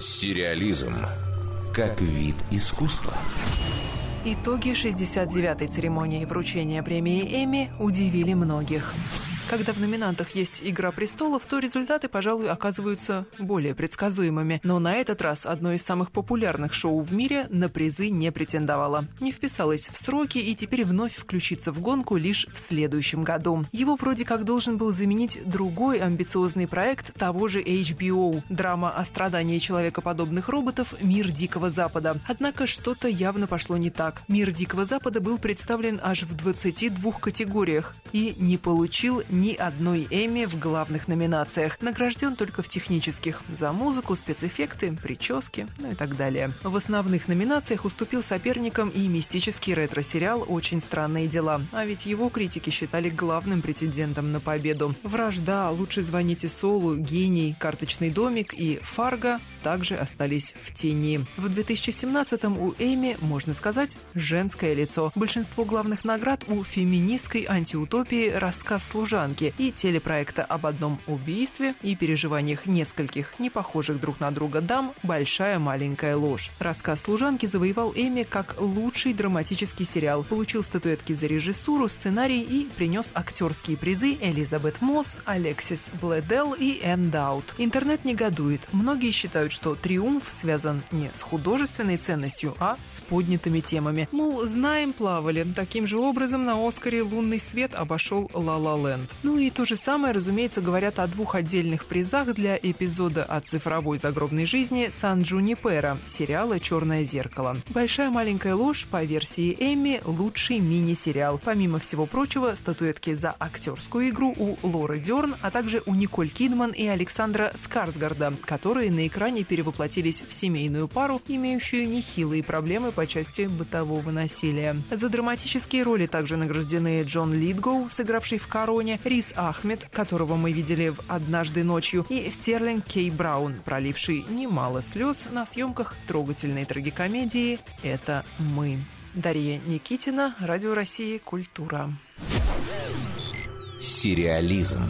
Сериализм как вид искусства. Итоги 69-й церемонии вручения премии Эмми удивили многих. Когда в номинантах есть «Игра престолов», то результаты, пожалуй, оказываются более предсказуемыми. Но на этот раз одно из самых популярных шоу в мире на призы не претендовало. Не вписалось в сроки и теперь вновь включится в гонку лишь в следующем году. Его вроде как должен был заменить другой амбициозный проект того же HBO – драма о страдании человекоподобных роботов «Мир Дикого Запада». Однако что-то явно пошло не так. «Мир Дикого Запада» был представлен аж в 22 категориях и не получил ни одной Эмми в главных номинациях. Награжден только в технических. За музыку, спецэффекты, прически, ну и так далее. В основных номинациях уступил соперникам и мистический ретро-сериал «Очень странные дела». А ведь его критики считали главным претендентом на победу. «Вражда», «Лучше звоните Солу», «Гений», «Карточный домик» и «Фарго» также остались в тени. В 2017-м у Эми, можно сказать, женское лицо. Большинство главных наград у феминистской антиутопии «Рассказ служан» служанки и телепроекта об одном убийстве и переживаниях нескольких не похожих друг на друга дам «Большая маленькая ложь». Рассказ служанки завоевал Эми как лучший драматический сериал, получил статуэтки за режиссуру, сценарий и принес актерские призы Элизабет Мосс, Алексис Блэдел и Энн Даут. Интернет негодует. Многие считают, что триумф связан не с художественной ценностью, а с поднятыми темами. Мол, знаем, плавали. Таким же образом на Оскаре «Лунный свет» обошел «Ла Ла Ленд». Ну и то же самое, разумеется, говорят о двух отдельных призах для эпизода о цифровой загробной жизни Сан Джунипера, сериала «Черное зеркало». «Большая маленькая ложь» по версии Эмми – лучший мини-сериал. Помимо всего прочего, статуэтки за актерскую игру у Лоры Дерн, а также у Николь Кидман и Александра Скарсгарда, которые на экране перевоплотились в семейную пару, имеющую нехилые проблемы по части бытового насилия. За драматические роли также награждены Джон Литгоу, сыгравший в «Короне», Рис Ахмед, которого мы видели в «Однажды ночью», и Стерлинг Кей Браун, проливший немало слез на съемках трогательной трагикомедии «Это мы». Дарья Никитина, Радио России «Культура». Сериализм.